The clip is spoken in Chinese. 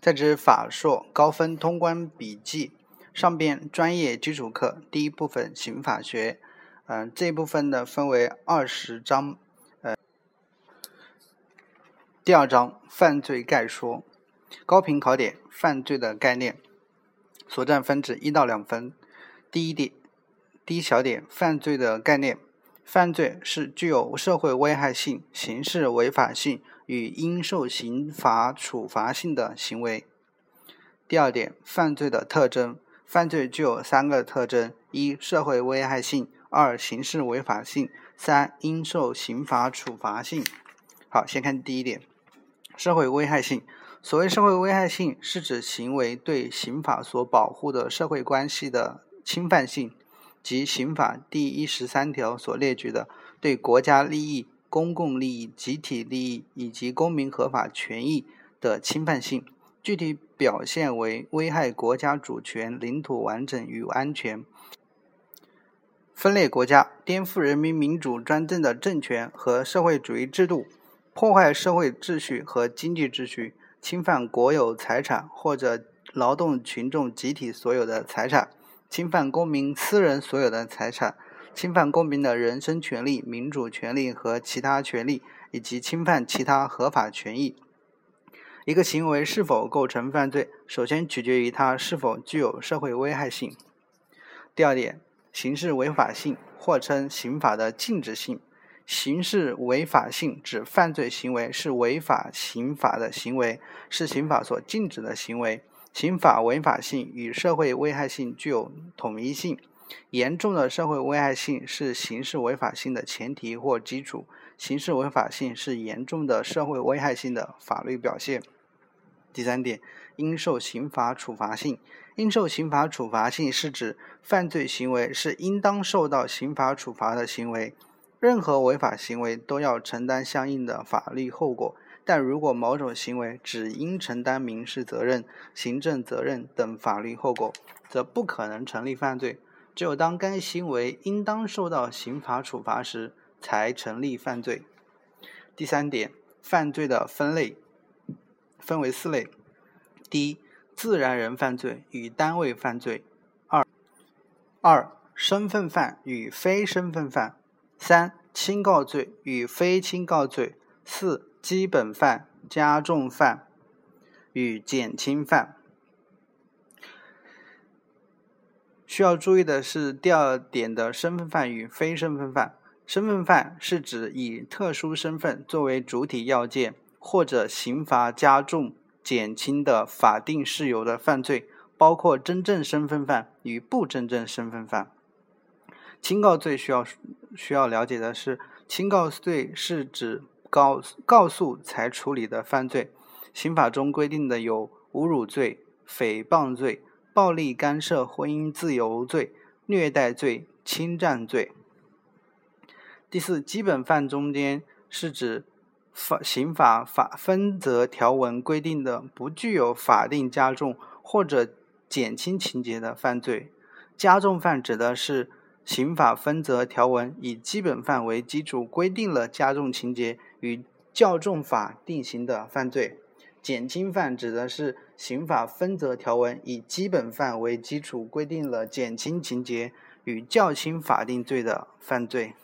在职法硕高分通关笔记上边专业基础课第一部分刑法学，嗯，这一部分呢分为二十章，呃，第二章犯罪概说，高频考点犯罪的概念，所占分值一到两分。第一点，第一小点犯罪的概念，犯罪是具有社会危害性、刑事违法性。与应受刑罚处罚性的行为。第二点，犯罪的特征，犯罪具有三个特征：一、社会危害性；二、刑事违法性；三、应受刑罚处罚性。好，先看第一点，社会危害性。所谓社会危害性，是指行为对刑法所保护的社会关系的侵犯性，及刑法第一十三条所列举的对国家利益。公共利益、集体利益以及公民合法权益的侵犯性，具体表现为危害国家主权、领土完整与安全，分裂国家、颠覆人民民主专政的政权和社会主义制度，破坏社会秩序和经济秩序，侵犯国有财产或者劳动群众集体所有的财产，侵犯公民私人所有的财产。侵犯公民的人身权利、民主权利和其他权利，以及侵犯其他合法权益。一个行为是否构成犯罪，首先取决于它是否具有社会危害性。第二点，刑事违法性，或称刑法的禁止性。刑事违法性指犯罪行为是违法刑法的行为，是刑法所禁止的行为。刑法违法性与社会危害性具有统一性。严重的社会危害性是刑事违法性的前提或基础。刑事违法性是严重的社会危害性的法律表现。第三点，应受刑罚处罚性。应受刑罚处罚性是指犯罪行为是应当受到刑罚处罚的行为。任何违法行为都要承担相应的法律后果，但如果某种行为只应承担民事责任、行政责任等法律后果，则不可能成立犯罪。只有当该行为应当受到刑罚处罚时，才成立犯罪。第三点，犯罪的分类分为四类：第一，自然人犯罪与单位犯罪；二，二身份犯与非身份犯；三，轻告罪与非轻告罪；四，基本犯、加重犯与减轻犯。需要注意的是，第二点的身份犯与非身份犯。身份犯是指以特殊身份作为主体要件，或者刑罚加重、减轻的法定事由的犯罪，包括真正身份犯与不真正身份犯。轻告罪需要需要了解的是，轻告罪是指告告诉才处理的犯罪。刑法中规定的有侮辱罪、诽谤罪。暴力干涉婚姻自由罪、虐待罪、侵占罪。第四，基本犯中间是指法刑法法分则条文规定的不具有法定加重或者减轻情节的犯罪。加重犯指的是刑法分则条文以基本犯为基础规定了加重情节与较重法定刑的犯罪。减轻犯指的是刑法分则条文以基本犯为基础规定了减轻情节与较轻法定罪的犯罪。